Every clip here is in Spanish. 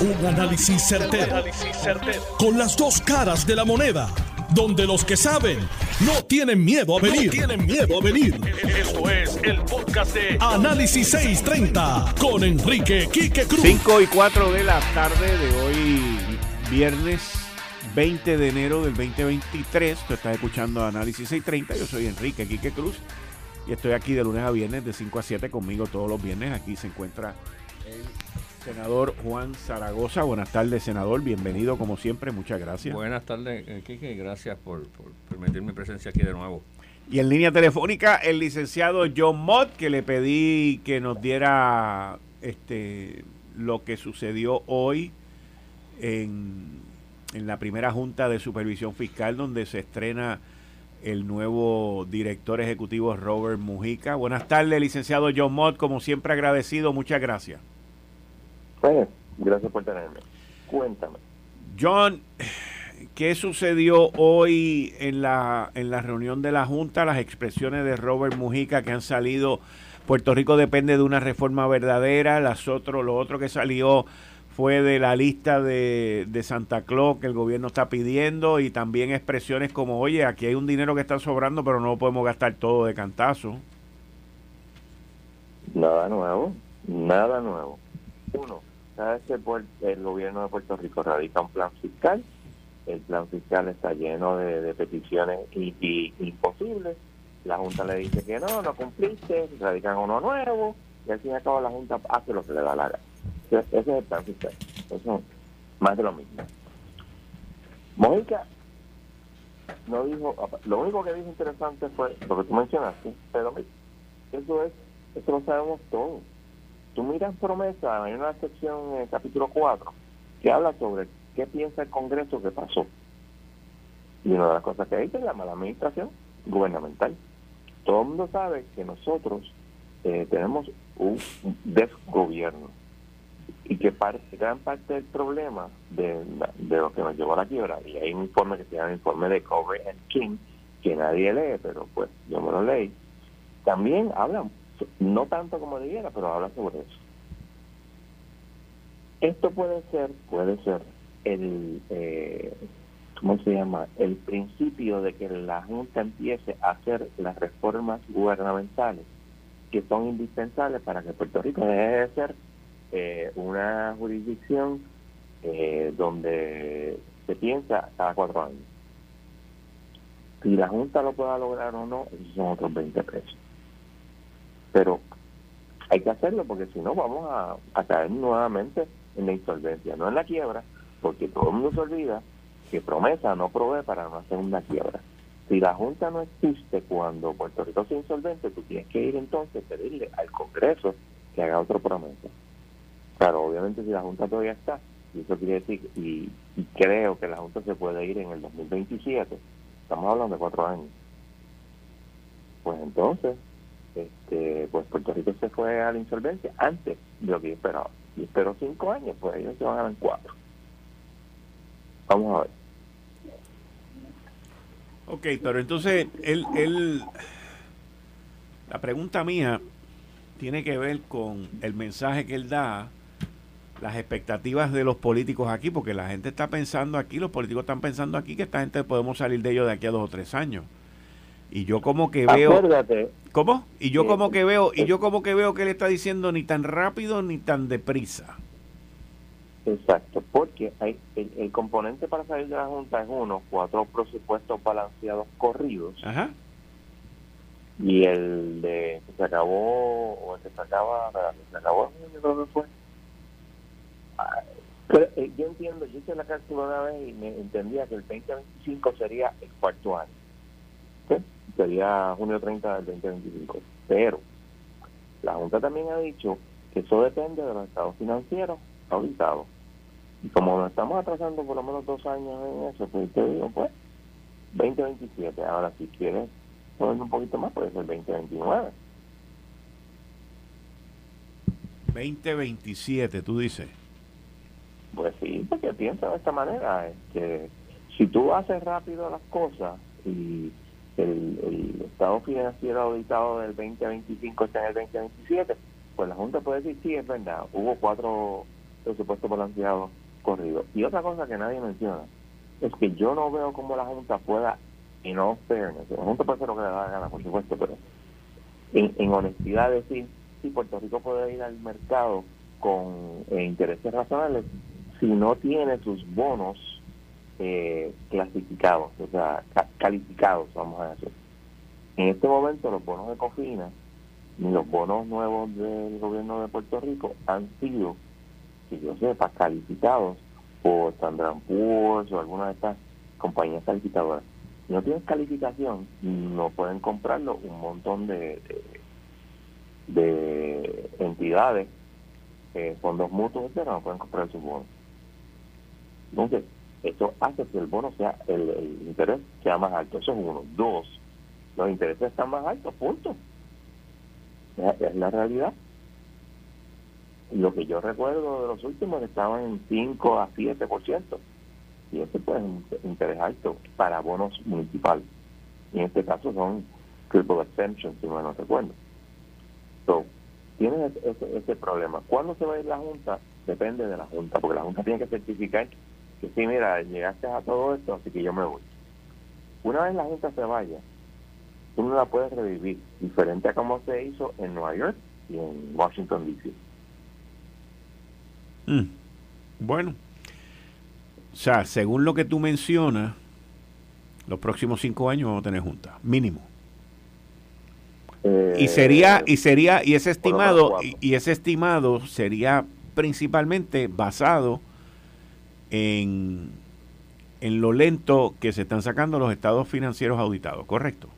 Un análisis certero, Con las dos caras de la moneda. Donde los que saben no tienen miedo a venir. tienen miedo a venir. Esto es el podcast de Análisis 630 con Enrique Quique Cruz. 5 y 4 de la tarde de hoy, viernes 20 de enero del 2023. Tú estás escuchando Análisis 630. Yo soy Enrique Quique Cruz y estoy aquí de lunes a viernes de 5 a 7 conmigo todos los viernes. Aquí se encuentra senador Juan Zaragoza. Buenas tardes, senador. Bienvenido como siempre. Muchas gracias. Buenas tardes, eh, Kike. Gracias por, permitir mi presencia aquí de nuevo. Y en línea telefónica, el licenciado John Mott, que le pedí que nos diera este lo que sucedió hoy en, en la primera junta de supervisión fiscal, donde se estrena el nuevo director ejecutivo Robert Mujica. Buenas tardes, licenciado John Mott. Como siempre, agradecido. Muchas gracias. Bueno, gracias por tenerme. Cuéntame. John, ¿qué sucedió hoy en la, en la reunión de la Junta? Las expresiones de Robert Mujica que han salido. Puerto Rico depende de una reforma verdadera. Las otro, lo otro que salió fue de la lista de, de Santa Claus que el gobierno está pidiendo y también expresiones como, oye, aquí hay un dinero que está sobrando, pero no lo podemos gastar todo de cantazo. Nada nuevo, nada nuevo. Uno, que el gobierno de Puerto Rico radica un plan fiscal. El plan fiscal está lleno de, peticiones y, imposibles. La Junta le dice que no, no cumpliste, radican uno nuevo y al fin y al cabo la Junta hace lo que le da la gana. Ese es el plan fiscal. Eso más de lo mismo. Mónica no dijo, lo único que dijo interesante fue lo que tú mencionaste, pero eso es, eso lo sabemos todos tú miras promesa, hay una sección en el capítulo 4 que habla sobre qué piensa el Congreso que pasó. Y una de las cosas que dice es la mala administración gubernamental. Todo el mundo sabe que nosotros eh, tenemos un desgobierno y que parte, gran parte del problema de, de, lo que nos llevó a la quiebra, y hay un informe que se llama el informe de Cover and King, que nadie lee, pero pues yo me lo leí, también habla no tanto como debiera, pero habla sobre eso. Esto puede ser, puede ser el, eh, ¿cómo se llama? El principio de que la Junta empiece a hacer las reformas gubernamentales que son indispensables para que Puerto Rico deje de ser eh, una jurisdicción eh, donde se piensa cada cuatro años. Si la Junta lo pueda lograr o no, esos son otros 20 pesos. Pero hay que hacerlo porque si no vamos a, caer nuevamente en la insolvencia, no en la quiebra, porque todo el mundo se olvida que promesa no provee para no hacer una quiebra. Si la Junta no existe cuando Puerto Rico sea insolvente, tú tienes que ir entonces a pedirle al Congreso que haga otra promesa. Claro, obviamente si la Junta todavía está, y eso quiere decir, y, y creo que la Junta se puede ir en el 2027, estamos hablando de cuatro años, pues entonces este, pues Puerto Rico se fue a la insolvencia antes de lo que esperaba. Y espero cinco años, pues ellos se van a dar cuatro. Vamos a ver. Ok, pero entonces él, él, la pregunta mía tiene que ver con el mensaje que él da, las expectativas de los políticos aquí, porque la gente está pensando aquí, los políticos están pensando aquí que esta gente podemos salir de ellos de aquí a dos o tres años. Y yo como que veo ¿Cómo? Y yo como que veo y yo como que veo que él está diciendo ni tan rápido ni tan deprisa. Exacto, porque hay, el, componente para salir de la Junta es uno, cuatro presupuestos balanceados corridos. Ajá. Y el de que se acabó, o el que se acaba, se acabó, yo creo que fue. Ah, pero, eh, yo entiendo, yo hice la cálculo una vez y me entendía que el 2025 sería el cuarto año sería junio 30 del 2025. Pero la Junta también ha dicho que eso depende de los estados financieros auditados. Y como nos estamos atrasando por lo menos dos años en eso, pues te digo, pues, 2027. Ahora, si quieres poner un poquito más, puede ser 2029. 2027, tú dices. Pues sí, porque piensa de esta manera, es que si tú haces rápido las cosas y el, estado financiero auditado del 2025 está en el 2027, pues la Junta puede decir, sí, es verdad, hubo cuatro presupuesto balanceado corrido. Y otra cosa que nadie menciona es que yo no veo cómo la Junta pueda, y no fairness, la Junta puede hacer lo que le da la gana, por supuesto, pero en, en honestidad decir si Puerto Rico puede ir al mercado con eh, intereses razonables si no tiene sus bonos eh, clasificados, o sea, calificados, vamos a decir. En este momento los bonos de Cofina ni los bonos nuevos del gobierno de Puerto Rico han sido, si yo sepa, calificados por Standard Poor's o alguna de estas compañías calificadoras. Si no tienen calificación, no pueden comprarlo un montón de, de, entidades, eh, fondos mutuos, etcétera, no pueden comprar sus bonos. Entonces, eso hace que el bono sea, el, interés sea más alto. Eso es uno. Dos, los intereses están más altos, punto. Es, la realidad. Lo que yo recuerdo de los últimos estaban en 5 a 7%. Y ese pues es un interés alto para bonos municipales. Y en este caso son triple exemptions, si no recuerdo. So, tienes ese, ese, problema. ¿Cuándo se va a ir la Junta? Depende de la Junta, porque la Junta tiene que certificar que sí, mira, llegaste a todo esto, así que yo me voy. Una vez la Junta se vaya, tú no la puedes revivir, diferente a como se hizo en Nueva York y en Washington, D.C. Mm. Bueno, o sea, según lo que tú mencionas, los próximos cinco años vamos a tener junta, mínimo. y sería, y sería, y ese estimado, y ese estimado sería principalmente basado en, en lo lento que se están sacando los estados financieros auditados, ¿correcto?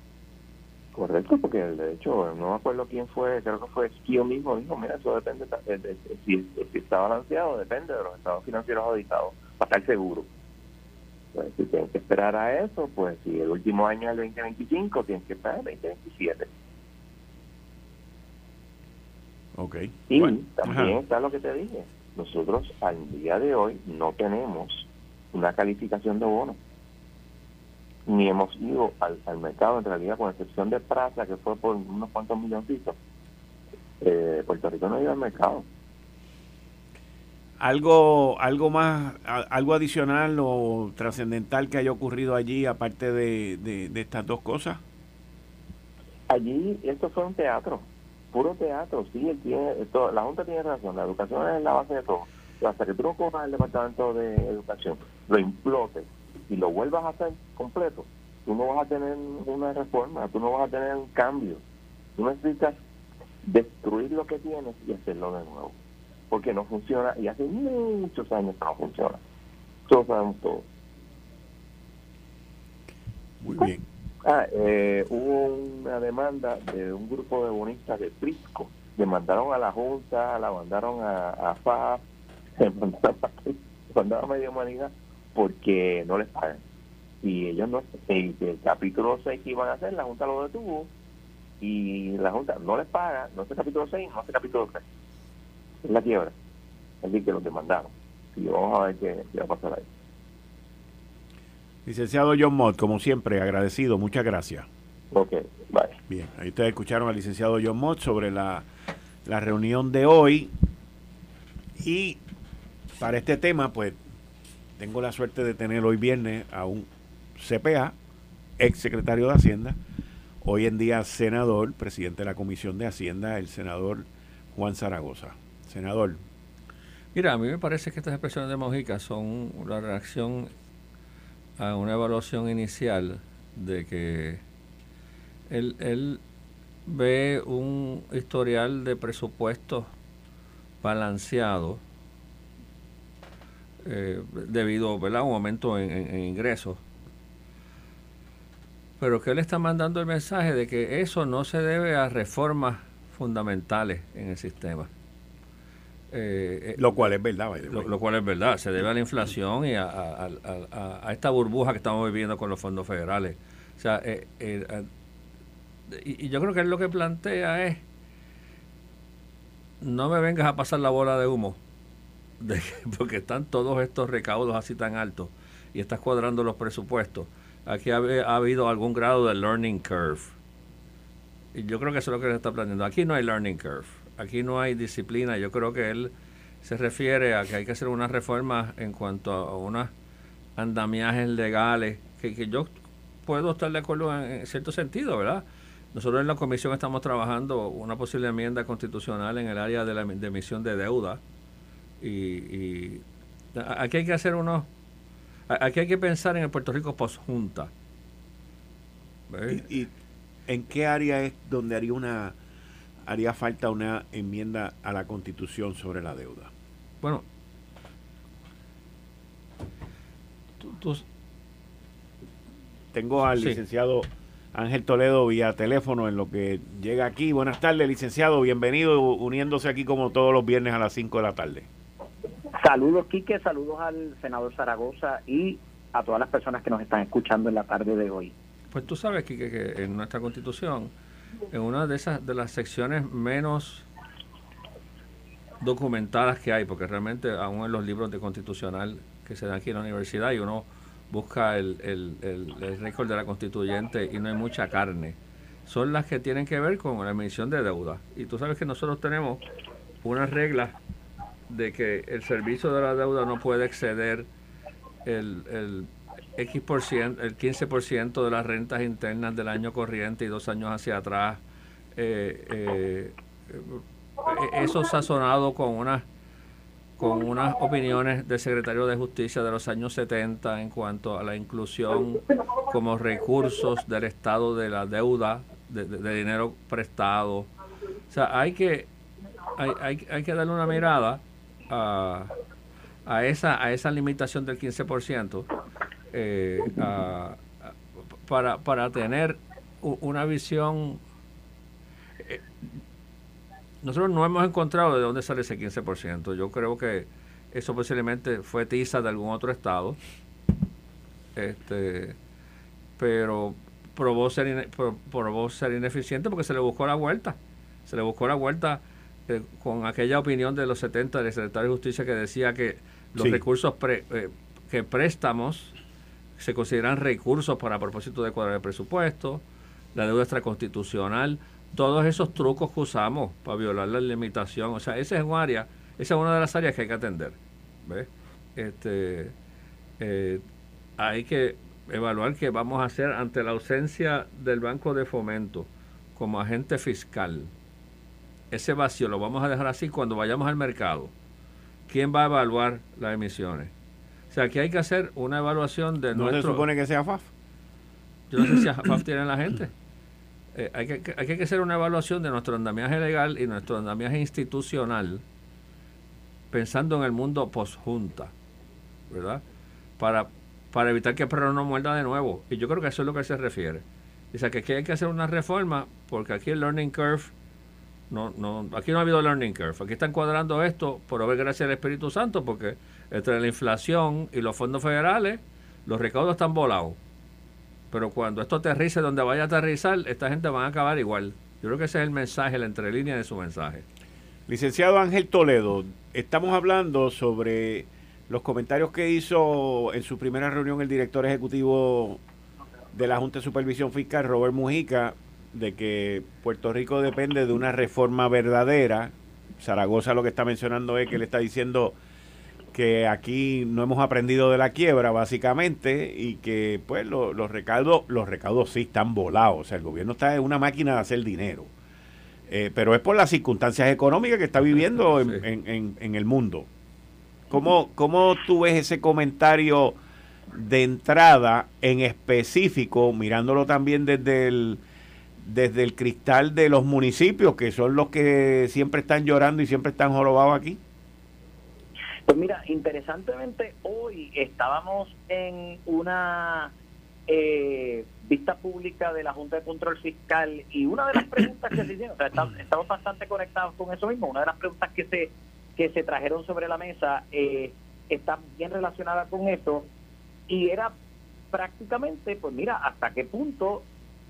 Correcto, porque de hecho, no me acuerdo quién fue, creo que fue Skio mismo, dijo, mira, eso depende, de, si, está balanceado, depende de los estados financieros auditados, para estar seguro. Pues, si tienen que esperar a eso, pues si el último año es el 2025, tienen que esperar el 2027. Ok. Y también está lo que te dije, nosotros al día de hoy no tenemos una calificación de bono. Ni hemos ido al, mercado, en realidad, con excepción de Praza, que fue por unos cuantos milloncitos. Eh, Puerto Rico no ha ido al mercado. algo algo más algo adicional o trascendental que haya ocurrido allí aparte de, de, estas dos cosas allí esto fue un teatro puro teatro, sí, él tiene, la Junta tiene razón, la educación es la base de todo. Hasta que tú no cojas el Departamento de Educación, lo implotes y lo vuelvas a hacer completo, tú no vas a tener una reforma, tú no vas a tener un cambio. Tú necesitas destruir lo que tienes y hacerlo de nuevo. Porque no funciona y hace muchos años que no funciona. Todos sabemos todo. Muy bien. Ah, eh, hubo una demanda de un grupo de bonistas de Prisco. Demandaron a la Junta, la mandaron a, a FA, mandaron, a medio humanidad porque no les pagan. Y ellos no, el, el capítulo 6 que iban a hacer, la Junta lo detuvo y la Junta no les paga, no hace capítulo 6, no hace capítulo 3. Es la quiebra. Es decir, que los demandaron. Y vamos a ver qué, qué va a pasar ahí. Licenciado John Mott, como siempre, agradecido. Muchas gracias. Ok, bye. Bien, ahí ustedes escucharon al licenciado John Mott sobre la, la reunión de hoy. Y para este tema, pues, tengo la suerte de tener hoy viernes a un CPA, ex secretario de Hacienda, hoy en día senador, presidente de la Comisión de Hacienda, el senador Juan Zaragoza. Senador. Mira, a mí me parece que estas expresiones de Mojica son la reacción a una evaluación inicial de que él, él ve un historial de presupuesto balanceado eh, debido a un aumento en, ingresos. Pero que él está mandando el mensaje de que eso no se debe a reformas fundamentales en el sistema eh, eh, lo cual es verdad. Lo, cual es verdad. Se debe a la inflación y a, esta burbuja que estamos viviendo con los fondos federales. O sea, eh, y, yo creo que él lo que plantea es, no me vengas a pasar la bola de humo, de, porque están todos estos recaudos así tan altos y estás cuadrando los presupuestos. Aquí ha, ha habido algún grado de learning curve. Y yo creo que eso es lo que él está planteando. Aquí no hay learning curve aquí no hay disciplina. Yo creo que él se refiere a que hay que hacer unas reformas en cuanto a unos andamiajes legales, que, que yo puedo estar de acuerdo en, cierto sentido, ¿verdad? Nosotros en la comisión estamos trabajando una posible enmienda constitucional en el área de la emisión de deuda y, aquí hay que hacer unos, aquí hay que pensar en el Puerto Rico post-junta. ¿Y, en qué área es donde haría una haría falta una enmienda a la constitución sobre la deuda? Bueno, tengo al licenciado Ángel Toledo vía teléfono en lo que llega aquí. Buenas tardes, licenciado. Bienvenido uniéndose aquí como todos los viernes a las 5 de la tarde. Saludos, Quique. Saludos al senador Zaragoza y a todas las personas que nos están escuchando en la tarde de hoy. Pues tú sabes, Quique, que en nuestra constitución, en una de esas de las secciones menos documentadas que hay, porque realmente aún en los libros de constitucional que se dan aquí en la universidad y uno busca el, el, el, récord de la constituyente y no hay mucha carne, son las que tienen que ver con la emisión de deuda. Y tú sabes que nosotros tenemos unas reglas de que el servicio de la deuda no puede exceder el, el X por ciento, el 15% de las rentas internas del año corriente y dos años hacia atrás. Eh, eh, eh eso sazonado con unas con unas opiniones del secretario de Justicia de los años 70 en cuanto a la inclusión como recursos del estado de la deuda, de, dinero prestado. O sea, hay que, hay, hay, que darle una mirada a, a, esa, a esa limitación del 15% eh, para, para tener una visión eh, nosotros no hemos encontrado de dónde sale ese 15%. Yo creo que eso posiblemente fue tiza de algún otro estado. Este, pero probó ser, probó ser ineficiente porque se le buscó la vuelta. Se le buscó la vuelta eh, con aquella opinión de los 70 del secretario de Justicia que decía que los recursos eh, que préstamos se consideran recursos para propósito de cuadrar el presupuesto, la deuda extraconstitucional todos esos trucos que usamos para violar la limitación. O sea, esa es un área, esa es una de las áreas que hay que atender. ¿ves? Este, eh, hay que evaluar qué vamos a hacer ante la ausencia del Banco de Fomento como agente fiscal. Ese vacío lo vamos a dejar así cuando vayamos al mercado. ¿Quién va a evaluar las emisiones? O sea, aquí hay que hacer una evaluación de ¿No nuestro... se supone que sea FAF? Yo no sé si FAF tiene la gente. Eh, hay, que, hay que hacer una evaluación de nuestro andamiaje legal y nuestro andamiaje institucional pensando en el mundo post-junta, ¿verdad? Para, para evitar que el perro no muerda de nuevo. Y yo creo que eso es lo que se refiere. Dice que aquí hay que hacer una reforma porque aquí el learning curve, no, no, aquí no ha habido learning curve. Aquí están cuadrando esto por haber gracias al Espíritu Santo porque entre la inflación y los fondos federales, los recaudos están volados. Pero cuando esto aterrice donde vaya a aterrizar, esta gente va a acabar igual. Yo creo que ese es el mensaje, la entrelínea de su mensaje. Licenciado Ángel Toledo, estamos hablando sobre los comentarios que hizo en su primera reunión el director ejecutivo de la Junta de Supervisión Fiscal, Robert Mujica, de que Puerto Rico depende de una reforma verdadera. Zaragoza lo que está mencionando es que le está diciendo que aquí no hemos aprendido de la quiebra básicamente y que pues los recaudos los recaudos sí están volados. O sea el gobierno está en una máquina de hacer dinero. Eh, pero es por las circunstancias económicas que está viviendo en, en, el mundo. ¿Cómo, ¿Cómo tú ves ese comentario de entrada en específico mirándolo también desde el desde el cristal de los municipios que son los que siempre están llorando y siempre están jorobados aquí? Pues mira, interesantemente hoy estábamos en una eh, vista pública de la Junta de Control Fiscal y una de las preguntas que se hicieron, o sea, estamos bastante conectados con eso mismo, una de las preguntas que se que se trajeron sobre la mesa eh, está bien relacionada con eso y era prácticamente, pues mira, hasta qué punto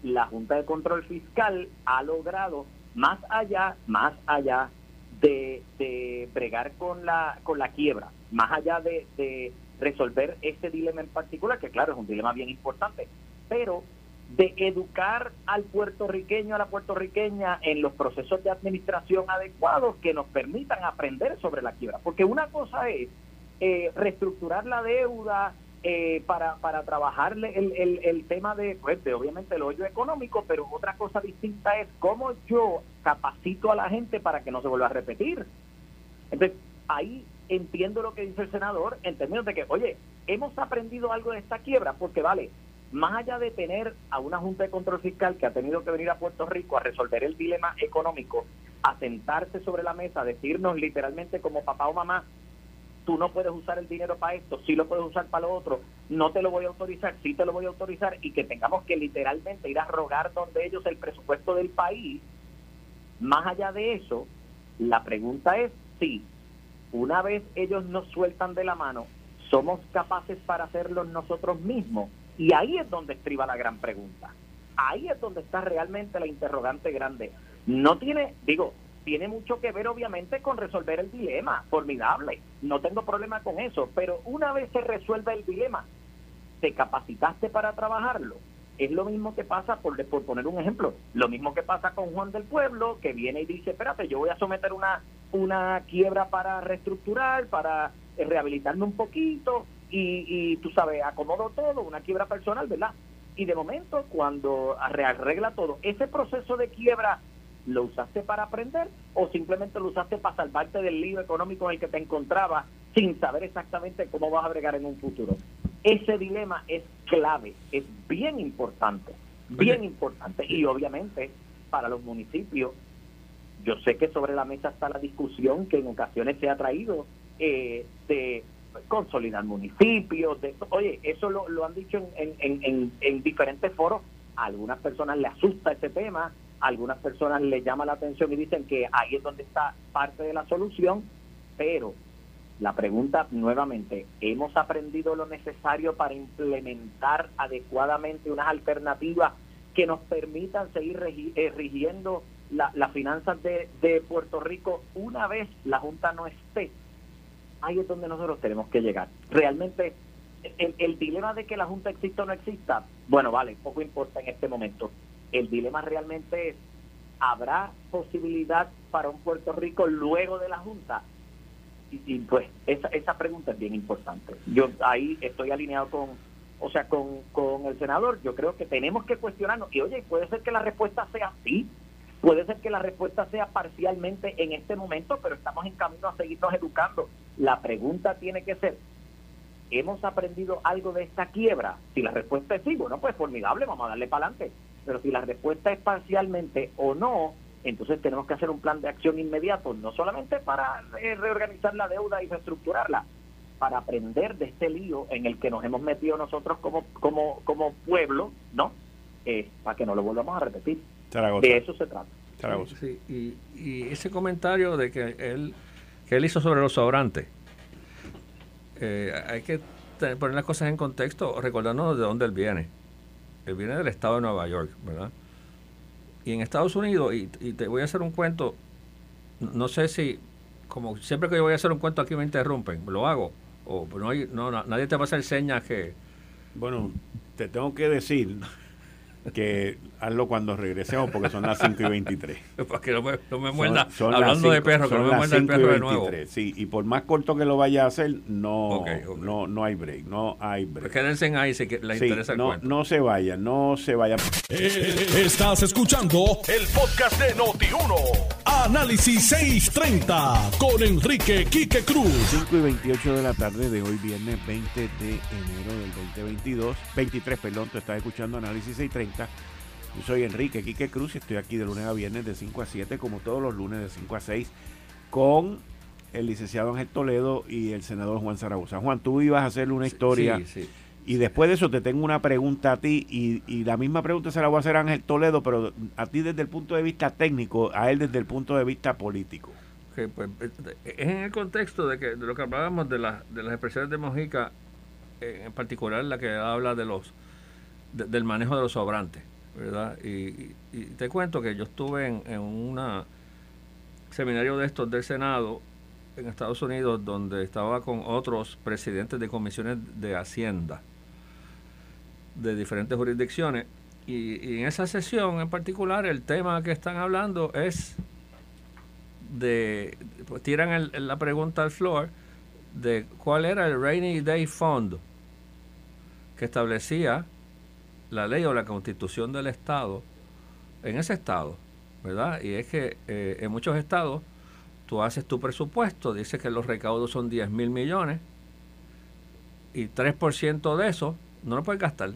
la Junta de Control Fiscal ha logrado más allá, más allá de, de bregar con la, con la quiebra, más allá de, de resolver ese dilema en particular, que claro, es un dilema bien importante, pero de educar al puertorriqueño, a la puertorriqueña en los procesos de administración adecuados que nos permitan aprender sobre la quiebra. Porque una cosa es eh, reestructurar la deuda eh, para, para trabajar el, el, el tema de, pues, obviamente el hoyo económico, pero otra cosa distinta es cómo yo capacito a la gente para que no se vuelva a repetir. Entonces, ahí entiendo lo que dice el senador en términos de que, oye, hemos aprendido algo de esta quiebra, porque vale, más allá de tener a una Junta de Control Fiscal que ha tenido que venir a Puerto Rico a resolver el dilema económico, a sentarse sobre la mesa, a decirnos literalmente como papá o mamá, tú no puedes usar el dinero para esto, sí lo puedes usar para lo otro, no te lo voy a autorizar, sí te lo voy a autorizar, y que tengamos que literalmente ir a rogar donde ellos el presupuesto del país, más allá de eso, la pregunta es si una vez ellos nos sueltan de la mano, somos capaces para hacerlo nosotros mismos y ahí es donde estriba la gran pregunta. Ahí es donde está realmente la interrogante grande. No tiene, digo, tiene mucho que ver obviamente con resolver el dilema, formidable, no tengo problema con eso, pero una vez se resuelve el dilema, ¿te capacitaste para trabajarlo? Es lo mismo que pasa, por, por poner un ejemplo, lo mismo que pasa con Juan del Pueblo, que viene y dice, espérate, yo voy a someter una, una quiebra para reestructurar, para eh, rehabilitarme un poquito, y, tú sabes, acomodo todo, una quiebra personal, ¿verdad? Y de momento, cuando arregla todo, ese proceso de quiebra, ¿lo usaste para aprender o simplemente lo usaste para salvarte del lío económico en el que te encontrabas sin saber exactamente cómo vas a bregar en un futuro? Ese dilema es clave, es bien importante, bien importante. Y obviamente, para los municipios, yo sé que sobre la mesa está la discusión que en ocasiones se ha traído eh, de consolidar municipios. De, oye, eso lo, lo han dicho en, en, en, diferentes foros. A algunas personas le asusta ese tema, algunas personas le llama la atención y dicen que ahí es donde está parte de la solución, pero la pregunta nuevamente, ¿hemos aprendido lo necesario para implementar adecuadamente unas alternativas que nos permitan seguir eh, rigiendo las finanzas de, de Puerto Rico una vez la Junta no esté? ahí es donde nosotros tenemos que llegar. Realmente, el, dilema de que la Junta exista o no exista, bueno, vale, poco importa en este momento. El dilema realmente es, ¿habrá posibilidad para un Puerto Rico luego de la Junta? Y, pues esa, esa pregunta es bien importante. Yo ahí estoy alineado con, o sea, con, con el senador. Yo creo que tenemos que cuestionarnos. Y oye, puede ser que la respuesta sea sí, Puede ser que la respuesta sea parcialmente en este momento, pero estamos en camino a seguirnos educando. La pregunta tiene que ser, ¿hemos aprendido algo de esta quiebra? Si la respuesta es sí, bueno, pues formidable, vamos a darle para adelante. Pero si la respuesta es parcialmente o no, entonces tenemos que hacer un plan de acción inmediato, no solamente para eh, reorganizar la deuda y reestructurarla, para aprender de este lío en el que nos hemos metido nosotros como, como, como pueblo, ¿no? Eh, para que no lo volvamos a repetir. De eso se trata. y, ese comentario de que él, que él hizo sobre los sobrantes, eh, hay que poner las cosas en contexto, recordarnos de dónde él viene. Él viene del estado de Nueva York, ¿verdad? Y en Estados Unidos, y, te voy a hacer un cuento, no sé si, como siempre que yo voy a hacer un cuento aquí me interrumpen, lo hago, o no, hay, no nadie te va a hacer señas que... Bueno, te tengo que decir que hazlo cuando regresemos porque son las 5 y 23. Para que no me, no me muerda, hablando de perro, que no me muerda el perro de nuevo. Sí, y por más corto que lo vaya a hacer, no, no, no hay break, no hay break. Pues quédense ahí si les interesa el no, cuento. No se vayan, no se vayan. Eh, estás escuchando el podcast de Noti1. Análisis 630 con Enrique Quique Cruz. 5 y 28 de la tarde de hoy, viernes 20 de enero del 2022. 23, perdón, tú estás escuchando Análisis 630 yo soy Enrique Quique Cruz y estoy aquí de lunes a viernes de 5 a 7, como todos los lunes de 5 a 6, con el licenciado Ángel Toledo y el senador Juan Zaragoza. Juan, tú ibas a hacerle una historia. Y después de eso te tengo una pregunta a ti y, la misma pregunta se la voy a hacer a Ángel Toledo, pero a ti desde el punto de vista técnico, a él desde el punto de vista político. pues, es en el contexto de, que, de lo que hablábamos de, de las expresiones de Mojica, eh, en particular la que habla de los del manejo de los sobrantes. ¿verdad? Y, te cuento que yo estuve en, en un seminario de estos del Senado en Estados Unidos donde estaba con otros presidentes de comisiones de Hacienda de diferentes jurisdicciones Y, en esa sesión en particular, el tema que están hablando es de. Pues tiran la pregunta al floor de cuál era el Rainy Day Fund que establecía la ley o la constitución del Estado en ese Estado, ¿verdad? Y es que eh, en muchos estados tú haces tu presupuesto, dice que los recaudos son 10 mil millones y 3% de eso no lo puedes gastar.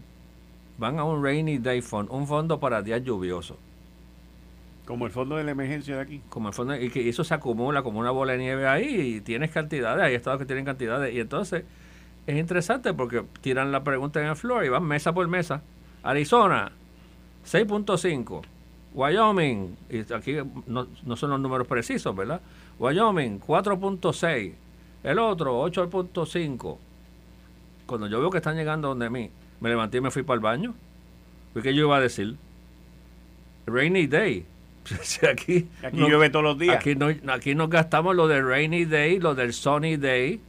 Van a un Rainy Day Fund, un fondo para días lluviosos. Como el fondo de la emergencia de aquí. Como el fondo, y que eso se acumula como una bola de nieve ahí y tienes cantidades, hay estados que tienen cantidades. Y entonces es interesante porque tiran la pregunta en el floor y van mesa por mesa. Arizona, 6.5. Wyoming, y aquí no, no son los números precisos, ¿verdad? Wyoming 4.6, el otro 8.5. Cuando yo veo que están llegando donde mí, me levanté y me fui para el baño. ¿Qué yo iba a decir? Rainy day. aquí aquí llueve todos los días. Aquí, no, aquí nos gastamos lo del rainy day, lo del sunny day,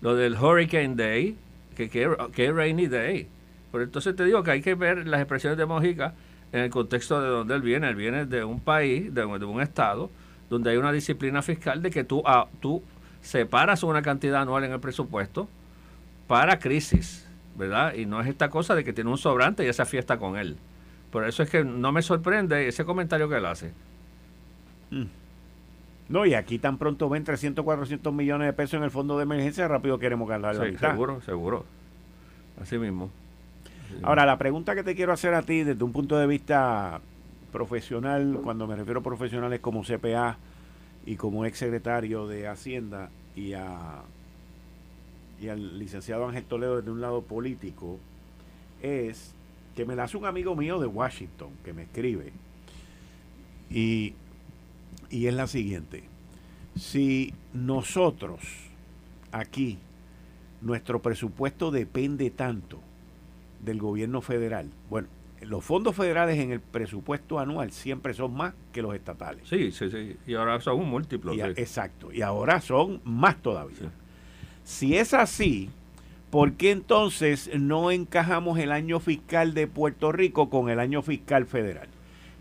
lo del hurricane day, que, que, es rainy day. Pero entonces te digo que hay que ver las expresiones de Mojica en el contexto de donde él viene. Él viene de un país, de, de un estado, donde hay una disciplina fiscal de que tú, ah, tú separas una cantidad anual en el presupuesto para crisis, ¿verdad? Y no es esta cosa de que tiene un sobrante y esa fiesta con él. Por eso es que no me sorprende ese comentario que él hace. Mm. No, y aquí tan pronto ven 300, 400 millones de pesos en el fondo de emergencia, rápido queremos ganar la mitad. Seguro, seguro. Así mismo. Ahora, la pregunta que te quiero hacer a ti desde un punto de vista profesional, cuando me refiero a profesionales como CPA y como ex secretario de Hacienda y, a, y al licenciado Ángel Toledo desde un lado político, es que me la hace un amigo mío de Washington que me escribe. Y, y es la siguiente. Si nosotros aquí, nuestro presupuesto depende tanto del gobierno federal, bueno, los fondos federales en el presupuesto anual siempre son más que los estatales. Sí, sí, sí. Y ahora son un múltiplo. Exacto. Y ahora son más todavía. Si es así, ¿por qué entonces no encajamos el año fiscal de Puerto Rico con el año fiscal federal?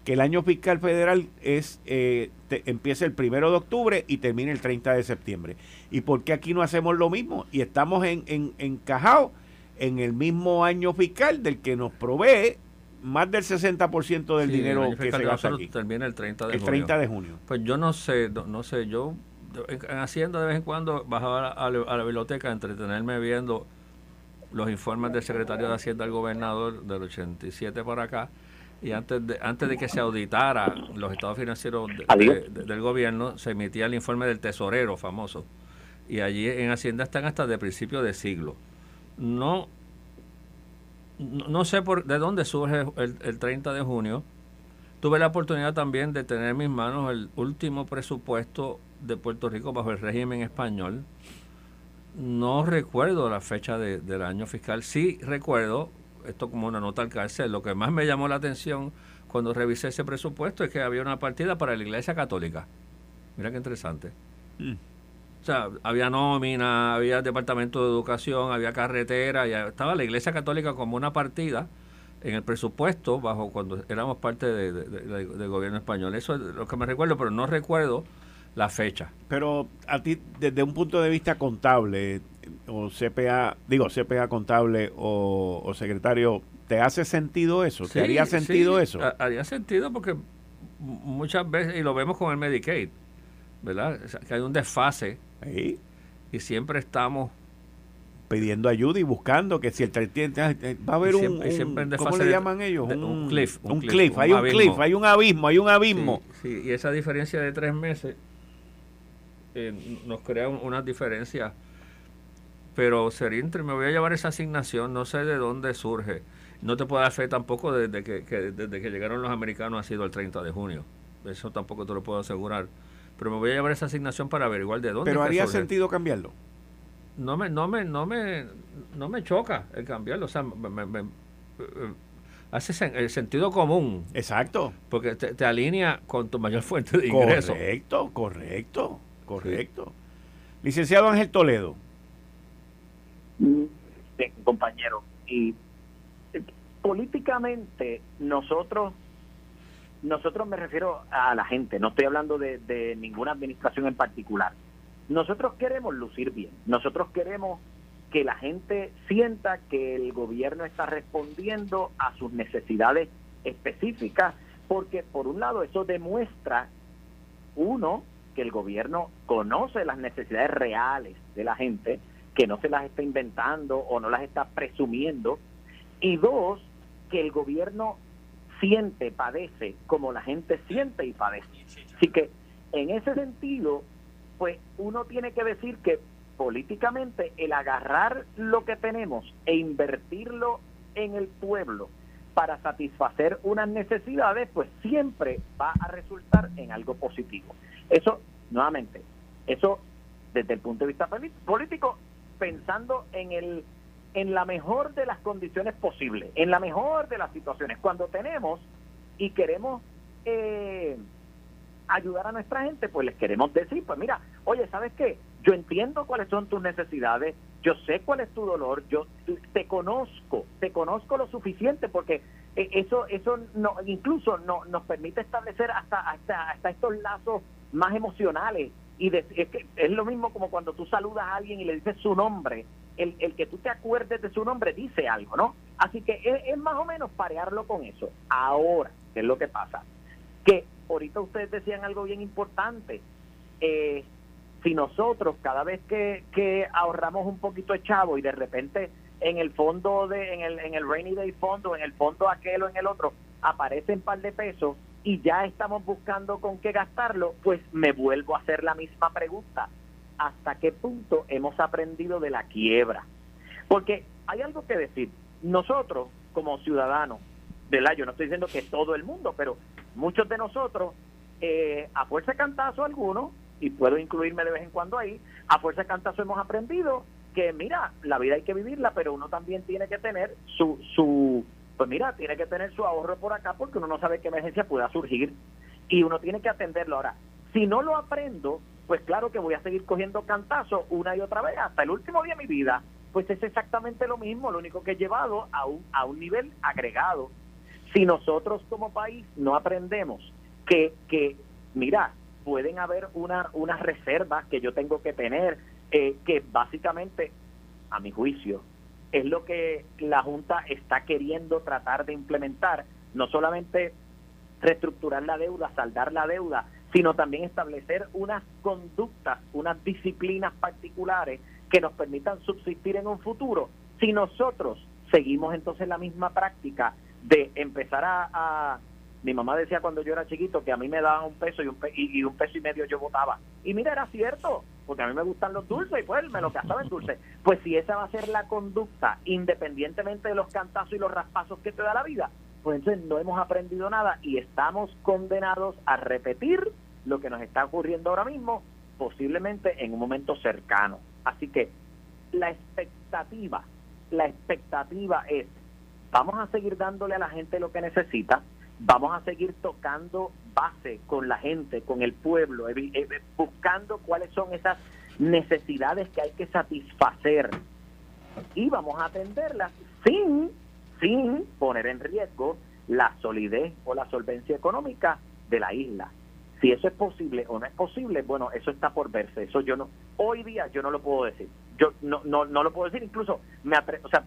Que el año fiscal federal es eh, empieza el primero de octubre y termina el 30 de septiembre. ¿Y por qué aquí no hacemos lo mismo? Y estamos en, en, encajados en el mismo año fiscal del que nos provee más del 60% del dinero que se gasta aquí. termina el 30 de el 30 de junio. Pues yo no sé, no, sé, yo en Hacienda de vez en cuando bajaba a la, biblioteca a entretenerme viendo los informes del secretario de Hacienda al gobernador del 87 para acá y antes de, antes de que se auditara los estados financieros del gobierno se emitía el informe del tesorero famoso y allí en Hacienda están hasta de principio de siglo no no, sé por, de dónde surge el, el 30 de junio. Tuve la oportunidad también de tener en mis manos el último presupuesto de Puerto Rico bajo el régimen español. No recuerdo la fecha del año fiscal. Sí recuerdo, esto como una nota al cárcel, lo que más me llamó la atención cuando revisé ese presupuesto es que había una partida para la Iglesia Católica. Mira qué interesante. Mm. O sea, había nómina, había departamento de educación, había carretera, estaba la Iglesia Católica como una partida en el presupuesto bajo cuando éramos parte del gobierno español. Eso es lo que me recuerdo, pero no recuerdo la fecha. Pero a ti, desde un punto de vista contable, o CPA, digo, CPA contable o, secretario, ¿te hace sentido eso? ¿Te haría sentido eso? Haría sentido porque muchas veces, y lo vemos con el Medicaid, ¿verdad? que hay un desfase y siempre estamos pidiendo ayuda y buscando que si el va a haber un, ¿cómo le llaman ellos? Un, cliff, un, cliff, hay un cliff, hay un abismo, hay un abismo. Sí, y esa diferencia de tres meses eh, nos crea una diferencia. Pero sería entre, me voy a llevar esa asignación, no sé de dónde surge. No te puedo dar fe tampoco desde que, desde que llegaron los americanos ha sido el 30 de junio. Eso tampoco te lo puedo asegurar pero me voy a llevar esa asignación para averiguar de dónde. Pero haría sentido cambiarlo. No me, no me, no me, no me choca el cambiarlo, o sea, me, eh, hace el sentido común. Exacto. Porque te, alinea con tu mayor fuente de ingreso. Correcto, correcto, correcto. Licenciado Ángel Toledo. Mm, compañero. Y políticamente nosotros, nosotros me refiero a la gente, no estoy hablando de, de ninguna administración en particular. Nosotros queremos lucir bien, nosotros queremos que la gente sienta que el gobierno está respondiendo a sus necesidades específicas, porque por un lado eso demuestra, uno, que el gobierno conoce las necesidades reales de la gente, que no se las está inventando o no las está presumiendo, y dos, que el gobierno siente, padece como la gente siente y padece. Así que en ese sentido, pues uno tiene que decir que políticamente el agarrar lo que tenemos e invertirlo en el pueblo para satisfacer unas necesidades, pues siempre va a resultar en algo positivo. Eso, nuevamente, eso desde el punto de vista político, pensando en el en la mejor de las condiciones posibles, en la mejor de las situaciones, cuando tenemos y queremos eh, ayudar a nuestra gente, pues les queremos decir, pues mira, oye, ¿sabes qué? Yo entiendo cuáles son tus necesidades, yo sé cuál es tu dolor, yo te conozco, te conozco lo suficiente porque eh, eso eso no incluso no, nos permite establecer hasta, hasta hasta estos lazos más emocionales y es, que es lo mismo como cuando tú saludas a alguien y le dices su nombre, el, el que tú te acuerdes de su nombre dice algo, ¿no? Así que es, más o menos parearlo con eso. Ahora, ¿qué es lo que pasa? Que ahorita ustedes decían algo bien importante. Eh, si nosotros cada vez que, que ahorramos un poquito de chavo y de repente en el fondo de en el en el rainy day fondo en el fondo aquel o en el otro aparece un par de pesos y ya estamos buscando con qué gastarlo pues me vuelvo a hacer la misma pregunta. Hasta qué punto hemos aprendido de la quiebra porque hay algo que decir. Nosotros como ciudadanos ¿verdad? yo no estoy diciendo que todo el mundo pero muchos de nosotros, eh, a fuerza de cantazo algunos, y puedo incluirme de vez en cuando ahí, a fuerza de cantazo hemos aprendido que, mira, la vida hay que vivirla, pero uno también tiene que tener su, su pues mira, tiene que tener su ahorro por acá porque uno no sabe qué emergencia pueda surgir y uno tiene que atenderlo. Ahora, si no lo aprendo, pues claro que voy a seguir cogiendo cantazo una y otra vez hasta el último día de mi vida, pues es exactamente lo mismo, lo único que he llevado a un, a un nivel agregado si nosotros como país no aprendemos que, que mira, pueden haber una, unas reservas que yo tengo que tener, eh, que básicamente, a mi juicio, es lo que la Junta está queriendo tratar de implementar, no solamente reestructurar la deuda, saldar la deuda, sino también establecer unas conductas, unas disciplinas particulares que nos permitan subsistir en un futuro. Si nosotros seguimos entonces la misma práctica de empezar a, mi mamá decía cuando yo era chiquito que a mí me daban un peso y un, y, un peso y medio yo votaba. Y mira, era cierto, porque a mí me gustan los dulces y pues me lo gastaba en dulces. Pues si esa va a ser la conducta, independientemente de los cantazos y los raspazos que te da la vida, pues entonces no hemos aprendido nada y estamos condenados a repetir lo que nos está ocurriendo ahora mismo, posiblemente en un momento cercano. Así que la expectativa, la expectativa es vamos a seguir dándole a la gente lo que necesita, vamos a seguir tocando base con la gente, con el pueblo, eh, buscando cuáles son esas necesidades que hay que satisfacer y vamos a atenderlas sin, sin poner en riesgo la solidez o la solvencia económica de la isla. Si eso es posible o no es posible, bueno, eso está por verse. Eso yo no, hoy día yo no lo puedo decir. Yo no, no, no lo puedo decir. Incluso me o sea,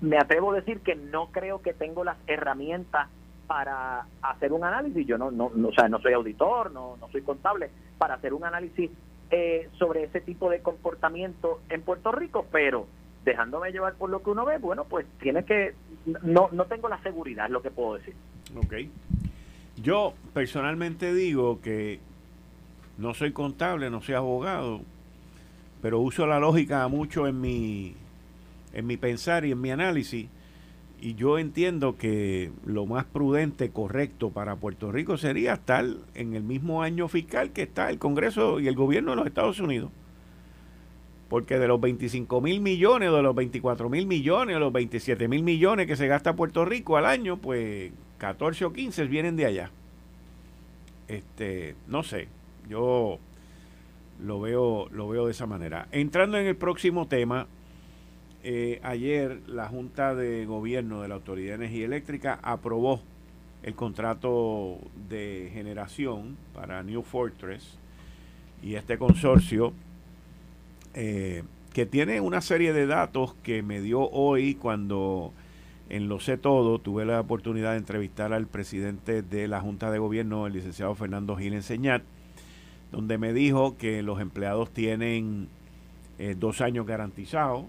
me atrevo a decir que no creo que tengo las herramientas para hacer un análisis. Yo no, no, o sea, no soy auditor, no, no soy contable, para hacer un análisis eh, sobre ese tipo de comportamiento en Puerto Rico, pero dejándome llevar por lo que uno ve, bueno, pues tiene que, no, no tengo la seguridad, lo que puedo decir. Ok. Yo personalmente digo que no soy contable, no soy abogado, pero uso la lógica mucho en mi en mi pensar y en mi análisis. Y yo entiendo que lo más prudente, correcto para Puerto Rico sería estar en el mismo año fiscal que está el Congreso y el gobierno de los Estados Unidos. Porque de los 25 mil millones, de los 24 mil millones, o los 27 mil millones que se gasta Puerto Rico al año, pues 14 o 15 vienen de allá. Este, no sé, yo lo veo, lo veo de esa manera. Entrando en el próximo tema, eh, ayer la Junta de Gobierno de la Autoridad de Energía Eléctrica aprobó el contrato de generación para New Fortress y este consorcio eh, que tiene una serie de datos que me dio hoy cuando en Lo Sé Todo tuve la oportunidad de entrevistar al presidente de la Junta de Gobierno, el licenciado Fernando Gil Enseñat, donde me dijo que los empleados tienen eh, dos años garantizados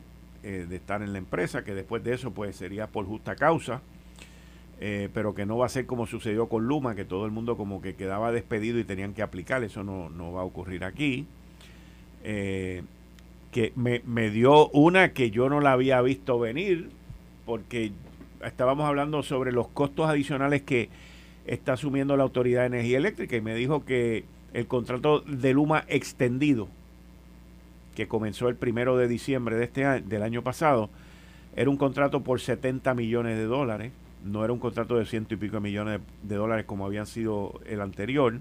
eh, de estar en la empresa, que después de eso pues sería por justa causa, eh, pero que no va a ser como sucedió con Luma, que todo el mundo como que quedaba despedido y tenían que aplicar, eso no, no va a ocurrir aquí. que me, me dio una que yo no la había visto venir, porque estábamos hablando sobre los costos adicionales que está asumiendo la Autoridad de Energía Eléctrica y me dijo que el contrato de Luma extendido, que comenzó el primero de diciembre de este del año pasado, era un contrato por 70 millones de dólares, no era un contrato de ciento y pico millones de, dólares como habían sido el anterior.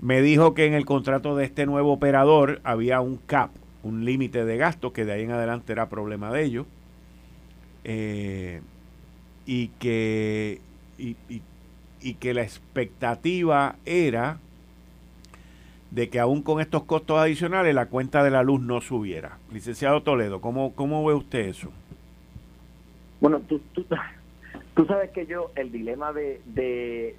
Me dijo que en el contrato de este nuevo operador había un cap, un límite de gasto, que de ahí en adelante era problema de ellos. Eh, y que y que la expectativa era de que aún con estos costos adicionales la cuenta de la luz no subiera. Licenciado Toledo, ¿cómo, cómo ve usted eso? Bueno, tú, tú, tú sabes que yo, el dilema de, de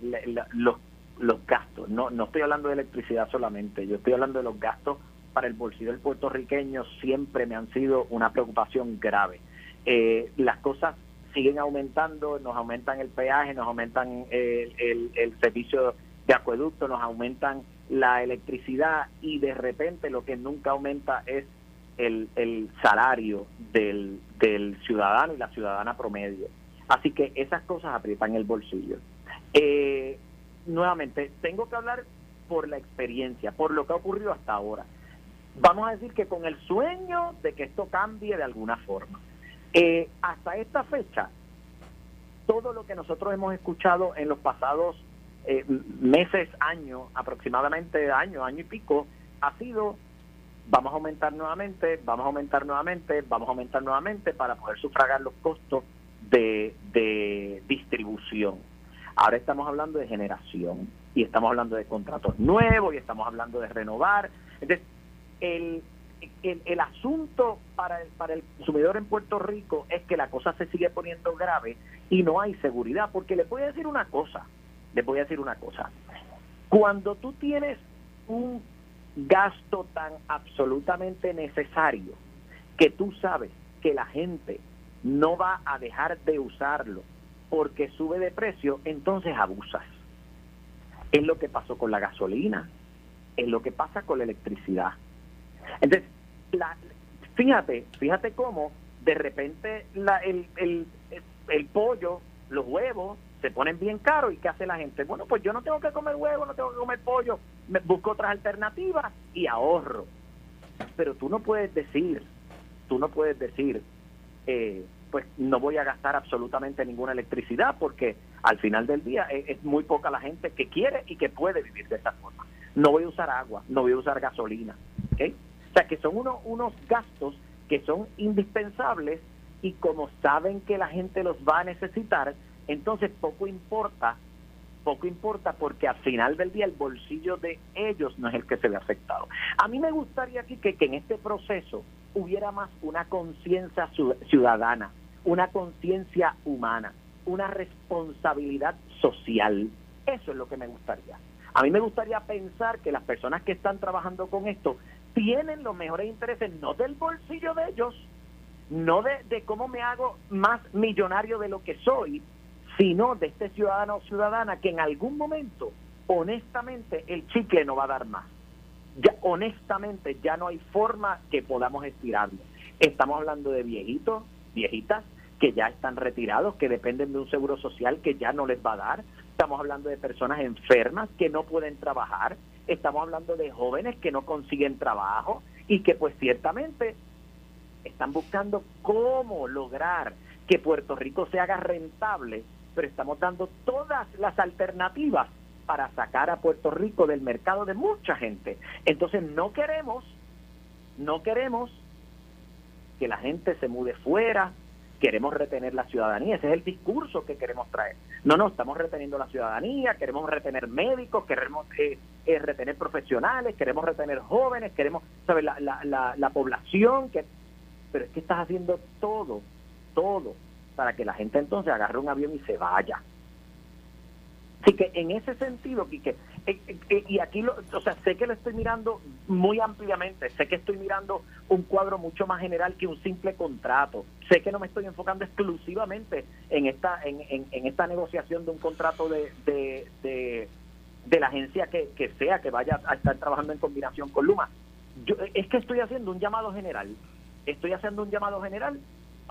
los, los gastos, no, no estoy hablando de electricidad solamente, yo estoy hablando de los gastos para el bolsillo del puertorriqueño, siempre me han sido una preocupación grave. Eh, las cosas siguen aumentando, nos aumentan el peaje, nos aumentan el, el, servicio de acueducto, nos aumentan la electricidad y de repente lo que nunca aumenta es el, el salario del, del ciudadano y la ciudadana promedio. Así que esas cosas aprietan el bolsillo. Eh, nuevamente, tengo que hablar por la experiencia, por lo que ha ocurrido hasta ahora. Vamos a decir que con el sueño de que esto cambie de alguna forma. Eh, hasta esta fecha, todo lo que nosotros hemos escuchado en los pasados eh, meses, años, aproximadamente año, año y pico, ha sido vamos a aumentar nuevamente, vamos a aumentar nuevamente, vamos a aumentar nuevamente para poder sufragar los costos de, de distribución. Ahora estamos hablando de generación y estamos hablando de contratos nuevos y estamos hablando de renovar. Entonces, el, el, asunto para el, para el consumidor en Puerto Rico es que la cosa se sigue poniendo grave y no hay seguridad, porque le voy a decir una cosa, le voy a decir una cosa. Cuando tú tienes un gasto tan absolutamente necesario que tú sabes que la gente no va a dejar de usarlo porque sube de precio, entonces abusas. Es lo que pasó con la gasolina, es lo que pasa con la electricidad. Entonces, la, fíjate, fíjate cómo de repente la, el, el, el pollo, los huevos, se ponen bien caros y ¿qué hace la gente? Bueno, pues yo no tengo que comer huevo, no tengo que comer pollo, me busco otras alternativas y ahorro. Pero tú no puedes decir, tú no puedes decir, eh, pues no voy a gastar absolutamente ninguna electricidad porque al final del día es, es, muy poca la gente que quiere y que puede vivir de esa forma. No voy a usar agua, no voy a usar gasolina. ¿okay? O sea, que son unos, unos gastos que son indispensables y como saben que la gente los va a necesitar, entonces poco importa, poco importa porque al final del día el bolsillo de ellos no es el que se ve afectado. A mí me gustaría aquí que, que en este proceso hubiera más una conciencia ciudadana, una conciencia humana, una responsabilidad social. Eso es lo que me gustaría. A mí me gustaría pensar que las personas que están trabajando con esto tienen los mejores intereses, no del bolsillo de ellos, no de, cómo me hago más millonario de lo que soy, sino de este ciudadano o ciudadana que en algún momento, honestamente, el chicle no va a dar más. Ya, honestamente, ya no hay forma que podamos estirarlo. Estamos hablando de viejitos, viejitas, que ya están retirados, que dependen de un seguro social que ya no les va a dar. Estamos hablando de personas enfermas que no pueden trabajar estamos hablando de jóvenes que no consiguen trabajo y que pues ciertamente están buscando cómo lograr que Puerto Rico se haga rentable, pero estamos dando todas las alternativas para sacar a Puerto Rico del mercado de mucha gente. Entonces no queremos, no queremos que la gente se mude fuera, queremos retener la ciudadanía, ese es el discurso que queremos traer. No, no, estamos reteniendo la ciudadanía, queremos retener médicos, queremos eh, eh, retener profesionales, queremos retener jóvenes, queremos, ¿sabes? La, la, la, la población, que, pero es que estás haciendo todo, todo, para que la gente entonces agarre un avión y se vaya. Así que en ese sentido, Quique, eh, eh, eh, y aquí, lo, o sea, sé que lo estoy mirando muy ampliamente, sé que estoy mirando un cuadro mucho más general que un simple contrato, sé que no me estoy enfocando exclusivamente en esta en, en, esta negociación de un contrato de, de, de, la agencia que, que, sea que vaya a estar trabajando en combinación con Luma. Yo, es que estoy haciendo un llamado general, estoy haciendo un llamado general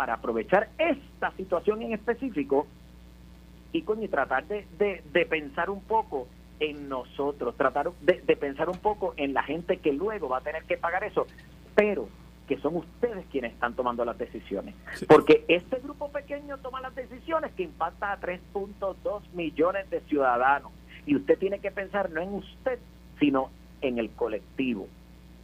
para aprovechar esta situación en específico y coño, tratar de, de, pensar un poco en nosotros, tratar de, de, pensar un poco en la gente que luego va a tener que pagar eso, pero que son ustedes quienes están tomando las decisiones. Porque este grupo pequeño toma las decisiones que impacta a 3.2 millones de ciudadanos. Y usted tiene que pensar no en usted, sino en el colectivo.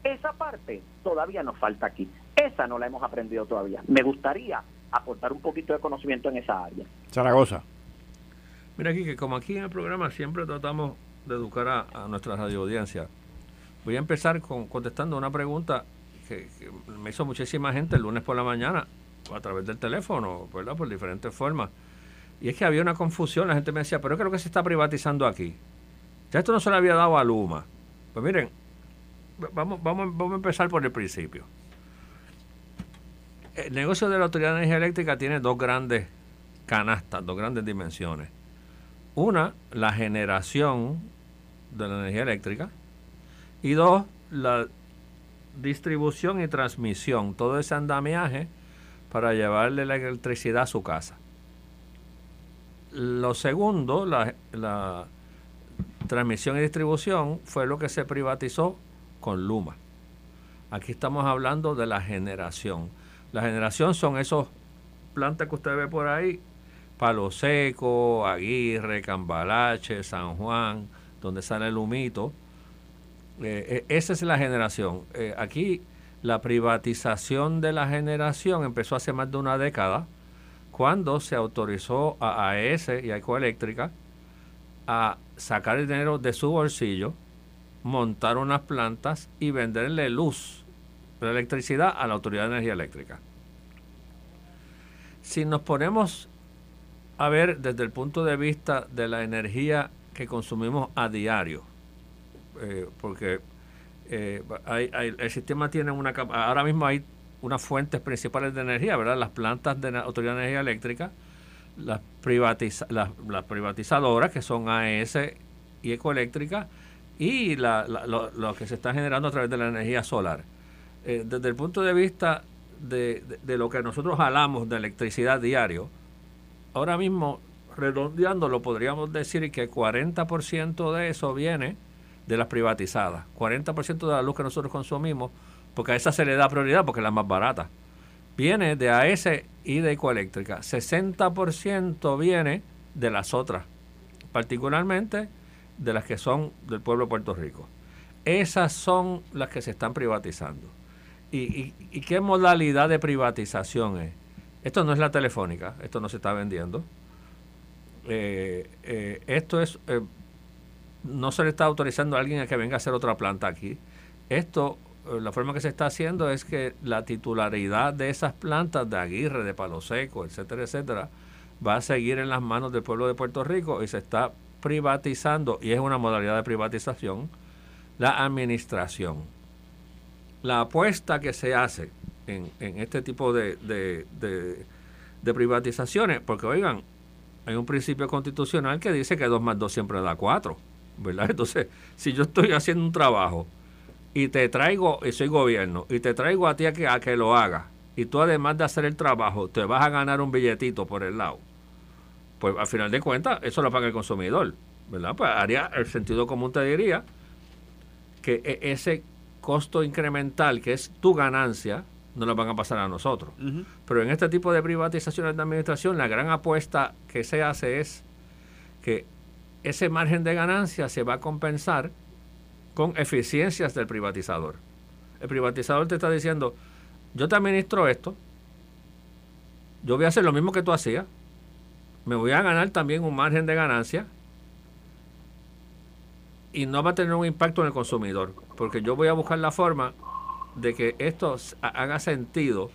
Esa parte todavía nos falta aquí. Esa no la hemos aprendido todavía. Me gustaría aportar un poquito de conocimiento en esa área. Zaragoza. Mira aquí que como aquí en el programa siempre tratamos de educar a, nuestra radio audiencia, voy a empezar con, contestando una pregunta que, me hizo muchísima gente el lunes por la mañana a través del teléfono, ¿verdad? Por diferentes formas. Y es que había una confusión, la gente me decía, pero es que lo que se está privatizando aquí. Ya esto no se le había dado a Luma. Pues miren, vamos, vamos, vamos a empezar por el principio. El negocio de la Autoridad de Energía Eléctrica tiene dos grandes canastas, dos grandes dimensiones. Una, la generación de la energía eléctrica. Y dos, la distribución y transmisión, todo ese andamiaje para llevarle la electricidad a su casa. Lo segundo, la, transmisión y distribución, fue lo que se privatizó con Luma. Aquí estamos hablando de la generación. La generación son esos plantas que usted ve por ahí Palo Seco, Aguirre, Cambalache, San Juan, donde sale el humito. Eh, eh, esa es la generación. Eh, aquí la privatización de la generación empezó hace más de una década, cuando se autorizó a AES y a Ecoeléctrica a sacar el dinero de su bolsillo, montar unas plantas y venderle luz, la electricidad a la Autoridad de Energía Eléctrica. Si nos ponemos a ver desde el punto de vista de la energía que consumimos a diario, eh, porque eh, el sistema tiene una ahora mismo hay unas fuentes principales de energía, ¿verdad? Las plantas de la Autoridad de Energía Eléctrica, las, las, privatizadoras que son AES y Ecoeléctrica y lo, que se está generando a través de la energía solar. Eh, desde el punto de vista de, de, lo que nosotros hablamos de electricidad diario, ahora mismo, redondeándolo, podríamos decir que 40% de eso viene de las privatizadas. 40% de la luz que nosotros consumimos, porque a esa se le da prioridad porque es la más barata, viene de AES y de Ecoeléctrica. 60% viene de las otras, particularmente de las que son del pueblo de Puerto Rico. Esas son las que se están privatizando. ¿Y, y qué modalidad de privatización es? Esto no es la telefónica, esto no se está vendiendo. Eh, eh, esto es, eh, no se le está autorizando a alguien a que venga a hacer otra planta aquí. Esto, la forma que se está haciendo es que la titularidad de esas plantas de Aguirre, de Palo Seco, etcétera, etcétera, va a seguir en las manos del pueblo de Puerto Rico y se está privatizando, y es una modalidad de privatización, la administración. La apuesta que se hace en, este tipo de, de, privatizaciones, porque oigan, hay un principio constitucional que dice que 2 más 2 siempre da 4, ¿verdad? Entonces, si yo estoy haciendo un trabajo y te traigo, y soy gobierno, y te traigo a ti a que, a que lo haga, y tú además de hacer el trabajo, te vas a ganar un billetito por el lado, pues al final de cuentas, eso lo paga el consumidor, ¿verdad? Pues haría, el sentido común te diría que e, ese costo incremental, que es tu ganancia, no nos van a pasar a nosotros. Pero en este tipo de privatizaciones de administración, la gran apuesta que se hace es que ese margen de ganancia se va a compensar con eficiencias del privatizador. El privatizador te está diciendo, yo te administro esto, yo voy a hacer lo mismo que tú hacías, me voy a ganar también un margen de ganancia y no va a tener un impacto en el consumidor, porque yo voy a buscar la forma de que esto haga sentido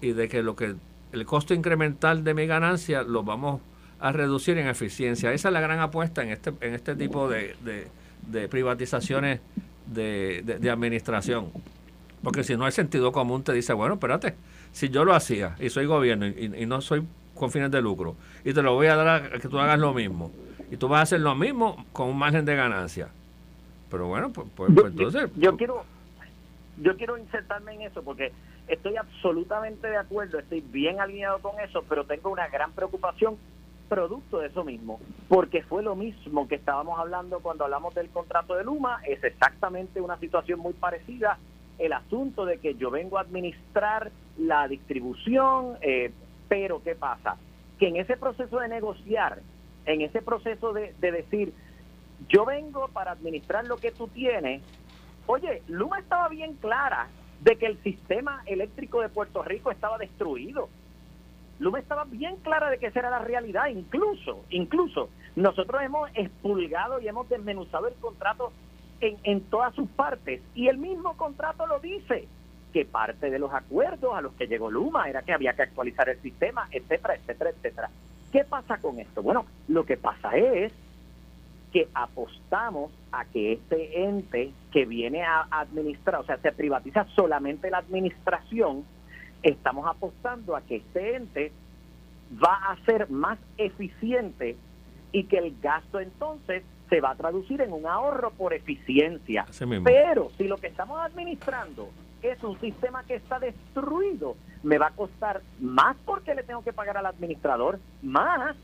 y de que lo que el costo incremental de mi ganancia lo vamos a reducir en eficiencia. Esa es la gran apuesta en este, en este tipo de, de, privatizaciones de, de, administración. Porque si no hay sentido común, te dice, bueno, espérate, si yo lo hacía y soy gobierno y, no soy con fines de lucro y te lo voy a dar a que tú hagas lo mismo y tú vas a hacer lo mismo con un margen de ganancia. Pero bueno, pues, pues, pues entonces... Yo, quiero yo quiero insertarme en eso porque estoy absolutamente de acuerdo, estoy bien alineado con eso, pero tengo una gran preocupación producto de eso mismo, porque fue lo mismo que estábamos hablando cuando hablamos del contrato de Luma, es exactamente una situación muy parecida, el asunto de que yo vengo a administrar la distribución, eh, pero ¿qué pasa? Que en ese proceso de negociar, en ese proceso de, de decir, yo vengo para administrar lo que tú tienes, oye, Luma estaba bien clara de que el sistema eléctrico de Puerto Rico estaba destruido. Luma estaba bien clara de que esa era la realidad, incluso, incluso nosotros hemos expulgado y hemos desmenuzado el contrato en, en todas sus partes. Y el mismo contrato lo dice, que parte de los acuerdos a los que llegó Luma era que había que actualizar el sistema, etcétera, etcétera, etcétera. ¿Qué pasa con esto? Bueno, lo que pasa es que apostamos a que este ente que viene a administrar, o sea, se privatiza solamente la administración, estamos apostando a que este ente va a ser más eficiente y que el gasto entonces se va a traducir en un ahorro por eficiencia. Pero si lo que estamos administrando es un sistema que está destruido, me va a costar más porque le tengo que pagar al administrador, más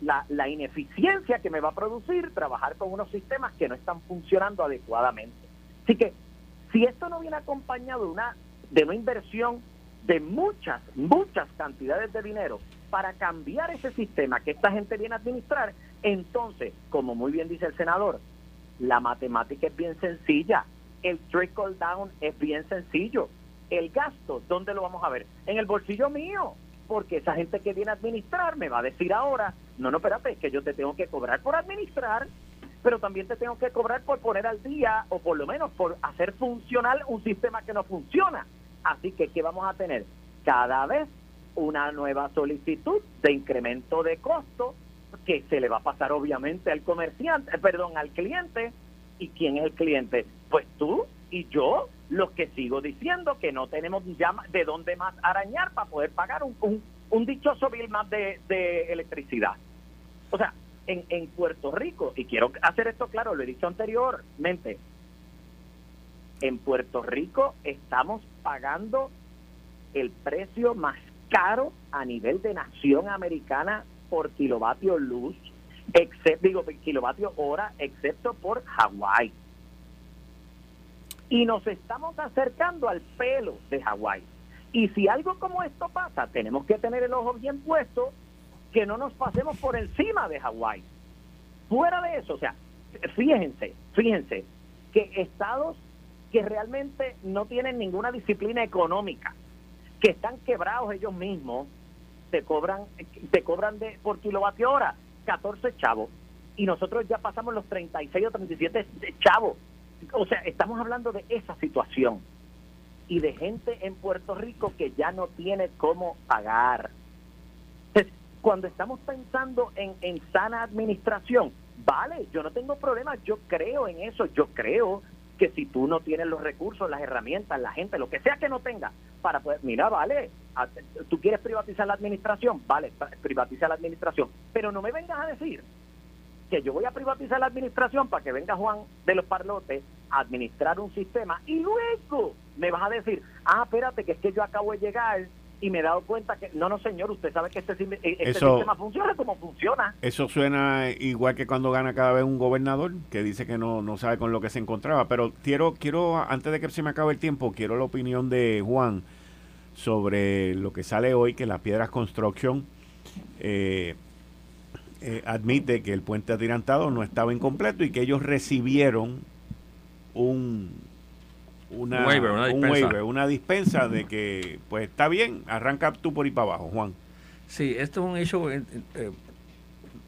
la, la ineficiencia que me va a producir trabajar con unos sistemas que no están funcionando adecuadamente. Así que si esto no viene acompañado de una, de una inversión de muchas, muchas cantidades de dinero para cambiar ese sistema que esta gente viene a administrar, entonces, como muy bien dice el senador, la matemática es bien sencilla, el trickle down es bien sencillo. El gasto, ¿dónde lo vamos a ver? En el bolsillo mío, porque esa gente que viene a administrar me va a decir ahora, no, no, espérate, es que yo te tengo que cobrar por administrar, pero también te tengo que cobrar por poner al día o por lo menos por hacer funcional un sistema que no funciona. Así que, ¿qué vamos a tener? Cada vez una nueva solicitud de incremento de costo que se le va a pasar obviamente al comerciante, eh, perdón, al cliente. ¿Y quién es el cliente? Pues tú y yo, los que sigo diciendo que no tenemos ya de dónde más arañar para poder pagar un, un, dichoso bill más de, de electricidad. O sea, en, en Puerto Rico, y quiero hacer esto claro, lo he dicho anteriormente, en Puerto Rico estamos pagando el precio más caro a nivel de nación americana por kilovatio luz, excepto, digo, kilovatio hora, excepto por Hawái. Y nos estamos acercando al pelo de Hawái. Y si algo como esto pasa, tenemos que tener el ojo bien puesto que no nos pasemos por encima de Hawái. Fuera de eso, o sea, fíjense, fíjense que estados que realmente no tienen ninguna disciplina económica, que están quebrados ellos mismos, te cobran te cobran de por kilovatio hora 14 chavos y nosotros ya pasamos los 36 o 37 chavos. O sea, estamos hablando de esa situación y de gente en Puerto Rico que ya no tiene cómo pagar. cuando estamos pensando en, en sana administración, vale, yo no tengo problema, yo creo en eso, yo creo que si tú no tienes los recursos, las herramientas, la gente, lo que sea que no tenga, para poder, mira, vale, tú quieres privatizar la administración, vale, privatiza la administración, pero no me vengas a decir que yo voy a privatizar la administración para que venga Juan de los Parlotes a administrar un sistema y luego me vas a decir, ah, espérate, que es que yo acabo de llegar y me he dado cuenta que, no, no señor, usted sabe que este, e-, este sistema funciona como funciona. Eso suena igual que cuando gana cada vez un gobernador que dice que no, no sabe con lo que se encontraba, pero quiero, quiero, antes de que se me acabe el tiempo, quiero la opinión de Juan sobre lo que sale hoy, que las Piedras Construction eh, eh, admite que el puente atirantado no estaba incompleto y que ellos recibieron un una, un waiver, una dispensa de que, pues está bien, arranca tú por ahí para abajo, Juan. Sí, esto es un hecho eh, eh,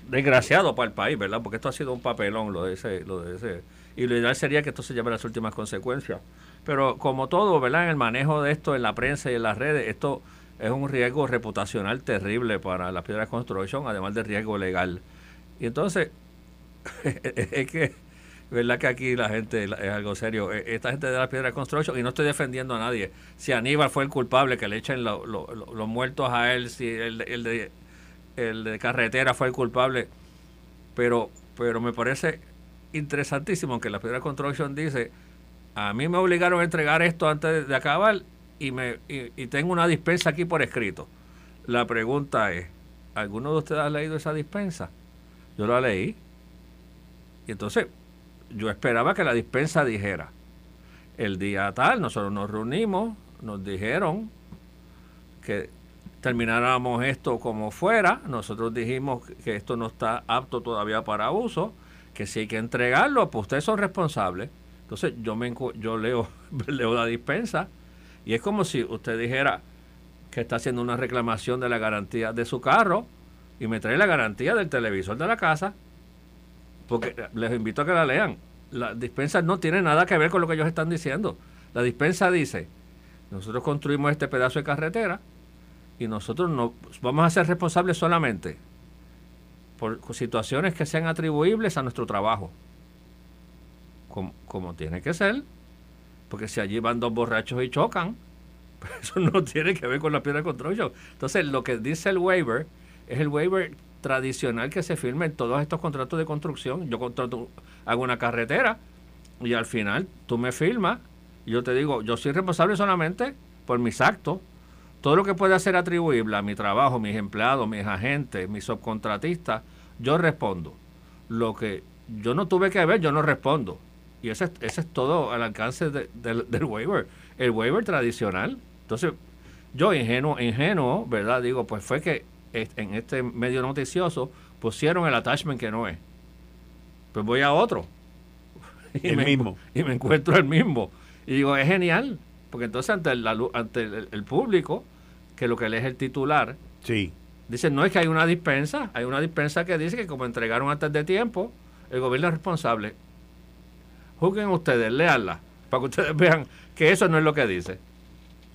desgraciado para el país, ¿verdad? Porque esto ha sido un papelón, lo de ese, lo de ese. Y lo ideal sería que esto se lleve a las últimas consecuencias. Pero como todo, ¿verdad? En el manejo de esto en la prensa y en las redes, esto es un riesgo reputacional terrible para las piedras de construcción, además del riesgo legal. Y entonces, es que ¿verdad que aquí la gente es algo serio? E, esta gente de la piedra de construcción, y no estoy defendiendo a nadie, si Aníbal fue el culpable, que le echen los muertos a él, si el, de, el de carretera fue el culpable, pero, pero me parece interesantísimo que la piedra de construcción dice, a mí me obligaron a entregar esto antes de acabar y, me, y, tengo una dispensa aquí por escrito. La pregunta es, ¿alguno de ustedes ha leído esa dispensa? Yo la leí. Y entonces, yo esperaba que la dispensa dijera, el día tal, nosotros nos reunimos, nos dijeron que termináramos esto como fuera, nosotros dijimos que esto no está apto todavía para uso, que si hay que entregarlo, pues ustedes son responsables. Entonces yo me yo leo, leo la dispensa y es como si usted dijera que está haciendo una reclamación de la garantía de su carro y me trae la garantía del televisor de la casa porque les invito a que la lean. La dispensa no tiene nada que ver con lo que ellos están diciendo. La dispensa dice, nosotros construimos este pedazo de carretera y nosotros no vamos a ser responsables solamente por situaciones que sean atribuibles a nuestro trabajo. Como, como tiene que ser, porque si allí van dos borrachos y chocan, eso no tiene que ver con la piedra de construcción. Entonces, lo que dice el waiver es el waiver tradicional que se firma en todos estos contratos de construcción. Yo contrato, hago una carretera y al final tú me firmas y yo te digo, yo soy responsable solamente por mis actos. Todo lo que pueda ser atribuible a mi trabajo, mis empleados, mis agentes, mis subcontratistas, yo respondo. Lo que yo no tuve que ver, yo no respondo. Y ese, ese es todo al alcance del waiver. El waiver tradicional. Entonces, yo ingenuo, ingenuo, ¿verdad? Digo, pues fue que en este medio noticioso pusieron el attachment que no es. Pues voy a otro. Y el mismo. Y me encuentro el mismo. Y digo, es genial. Porque entonces ante el, ante el, público, que lo que lee es el titular, sí. dice, no es que hay una dispensa, hay una dispensa que dice que como entregaron antes de tiempo, el gobierno es responsable. Juzguen ustedes, leanla, para que ustedes vean que eso no es lo que dice.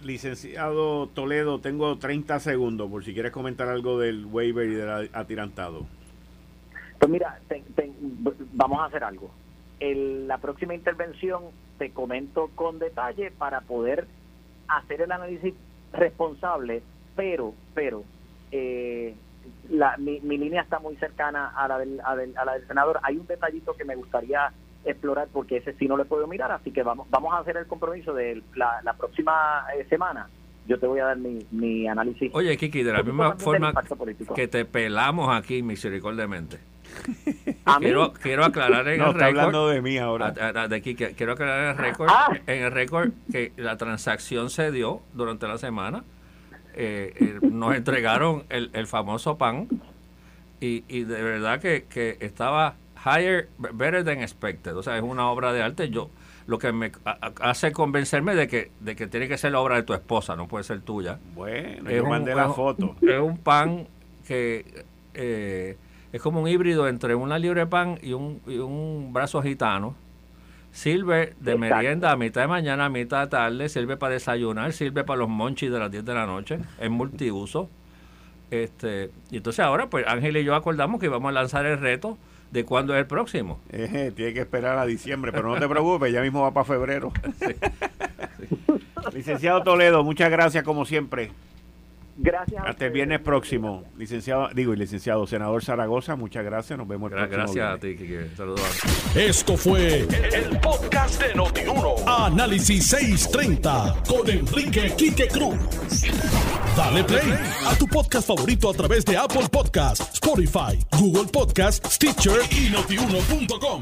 Licenciado Toledo, tengo 30 segundos por si quieres comentar algo del waiver y del atirantado. Pues mira, vamos a hacer algo. En la próxima intervención te comento con detalle para poder hacer el análisis responsable, pero, pero, eh, la, mi, línea está muy cercana a la, del, a, la del senador. Hay un detallito que me gustaría explorar porque ese sí no le puedo mirar, así que vamos vamos a hacer el compromiso de la, la próxima eh, semana. Yo te voy a dar mi, mi análisis. Oye, Kiki, de la misma forma que te pelamos aquí misericordiamente. quiero, quiero aclarar en el récord. hablando de mí ahora. de Kiki, quiero aclarar en el récord, ah. en el récord que la transacción se dio durante la semana. Eh, eh, nos entregaron el, el famoso pan y, y de verdad que, que estaba higher, better than expected. O sea, es una obra de arte. Yo lo que me hace convencerme de que de que tiene que ser la obra de tu esposa, no puede ser tuya. Bueno, yo mandé la foto. Es un pan que eh, es como un híbrido entre una libre pan y un, y un brazo gitano. Sirve de merienda a mitad de mañana, a mitad de tarde, sirve para desayunar, sirve para los monchis de las 10 de la noche, es multiuso. Este, y entonces ahora, pues Ángel y yo acordamos que íbamos a lanzar el reto de cuándo es el próximo. tiene que esperar a diciembre, pero no te preocupes, ya mismo va para febrero. Licenciado Toledo, muchas gracias como siempre. Gracias. Hasta el viernes próximo. Licenciado, digo, y licenciado senador Zaragoza, muchas gracias. Nos vemos el próximo Gracias a ti, Kike. Saludos. Esto fue el, podcast de Notiuno. Análisis 630 con Enrique Quique Cruz. Dale play a tu podcast favorito a través de Apple Podcasts, Spotify, Google Podcasts, Stitcher y notiuno.com.